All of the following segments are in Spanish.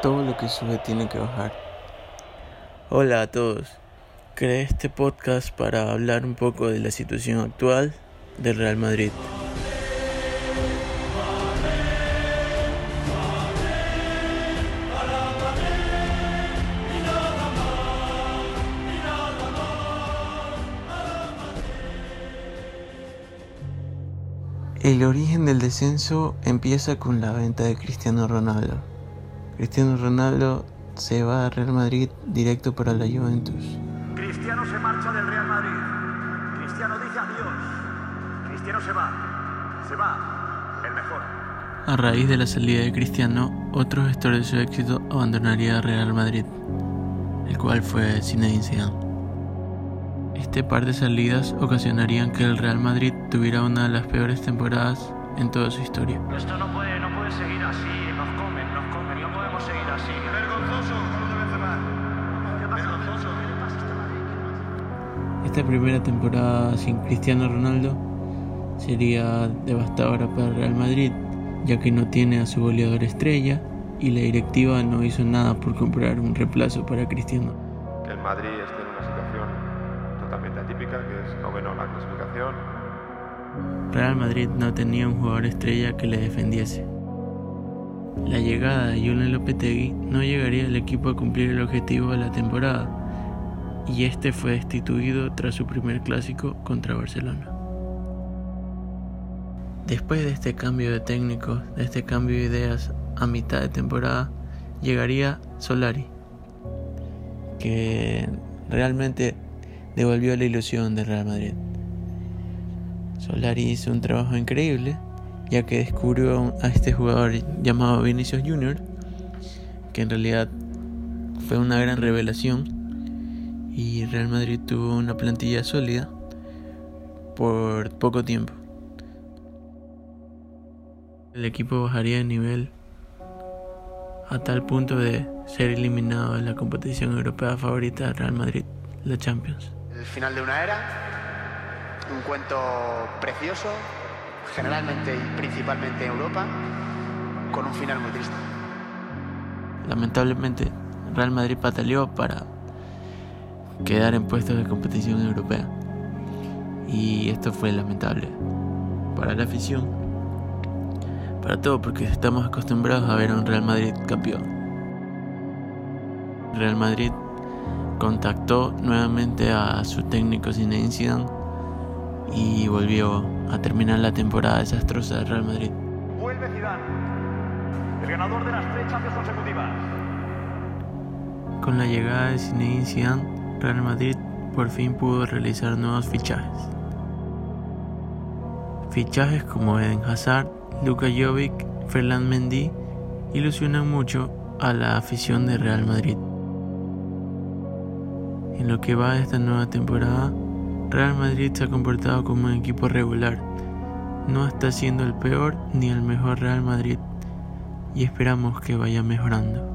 todo lo que sube tiene que bajar. Hola a todos. Creé este podcast para hablar un poco de la situación actual del Real Madrid. El origen del descenso empieza con la venta de Cristiano Ronaldo. Cristiano Ronaldo se va a Real Madrid directo para la Juventus. Cristiano se marcha del Real Madrid. Cristiano dice adiós. Cristiano se va. Se va. El mejor. A raíz de la salida de Cristiano, otro gestor de su éxito abandonaría Real Madrid, el cual fue Zinedine Zidane. Este par de salidas ocasionarían que el Real Madrid tuviera una de las peores temporadas en toda su historia. Esto no puede, no puede seguir así. Así. Vergonzoso. Vergonzoso. ¿Qué le pasa a este Madrid? Esta primera temporada sin Cristiano Ronaldo sería devastadora para el Real Madrid, ya que no tiene a su goleador estrella y la directiva no hizo nada por comprar un reemplazo para Cristiano. que el Madrid esté en una situación totalmente atípica, que es noveno en la clasificación. Real Madrid no tenía un jugador estrella que le defendiese. La llegada de Julen Lopetegui no llegaría al equipo a cumplir el objetivo de la temporada, y este fue destituido tras su primer clásico contra Barcelona. Después de este cambio de técnico, de este cambio de ideas a mitad de temporada, llegaría Solari, que realmente devolvió la ilusión del Real Madrid. Solari hizo un trabajo increíble, ya que descubrió a este jugador llamado Vinicius Junior, que en realidad fue una gran revelación, y Real Madrid tuvo una plantilla sólida por poco tiempo. El equipo bajaría de nivel a tal punto de ser eliminado de la competición europea favorita del Real Madrid, la Champions. El final de una era, un cuento precioso, generalmente y principalmente en Europa, con un final muy triste. Lamentablemente, Real Madrid pataleó para quedar en puestos de competición europea. Y esto fue lamentable para la afición, para todo, porque estamos acostumbrados a ver a un Real Madrid campeón. Real Madrid contactó nuevamente a su técnico Zinedine Zidane y volvió a terminar la temporada desastrosa del Real Madrid. Vuelve Zidane. El ganador de las tres Champions consecutivas. Con la llegada de Zinedine Zidane, Real Madrid por fin pudo realizar nuevos fichajes. Fichajes como Eden Hazard, Luka Jovic, Ferland Mendy ilusionan mucho a la afición de Real Madrid. En lo que va de esta nueva temporada, Real Madrid se ha comportado como un equipo regular. No está siendo el peor ni el mejor Real Madrid y esperamos que vaya mejorando.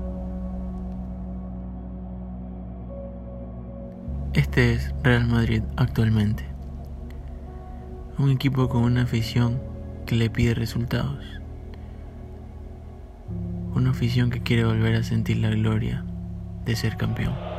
Este es Real Madrid actualmente. Un equipo con una afición que le pide resultados. Una afición que quiere volver a sentir la gloria de ser campeón.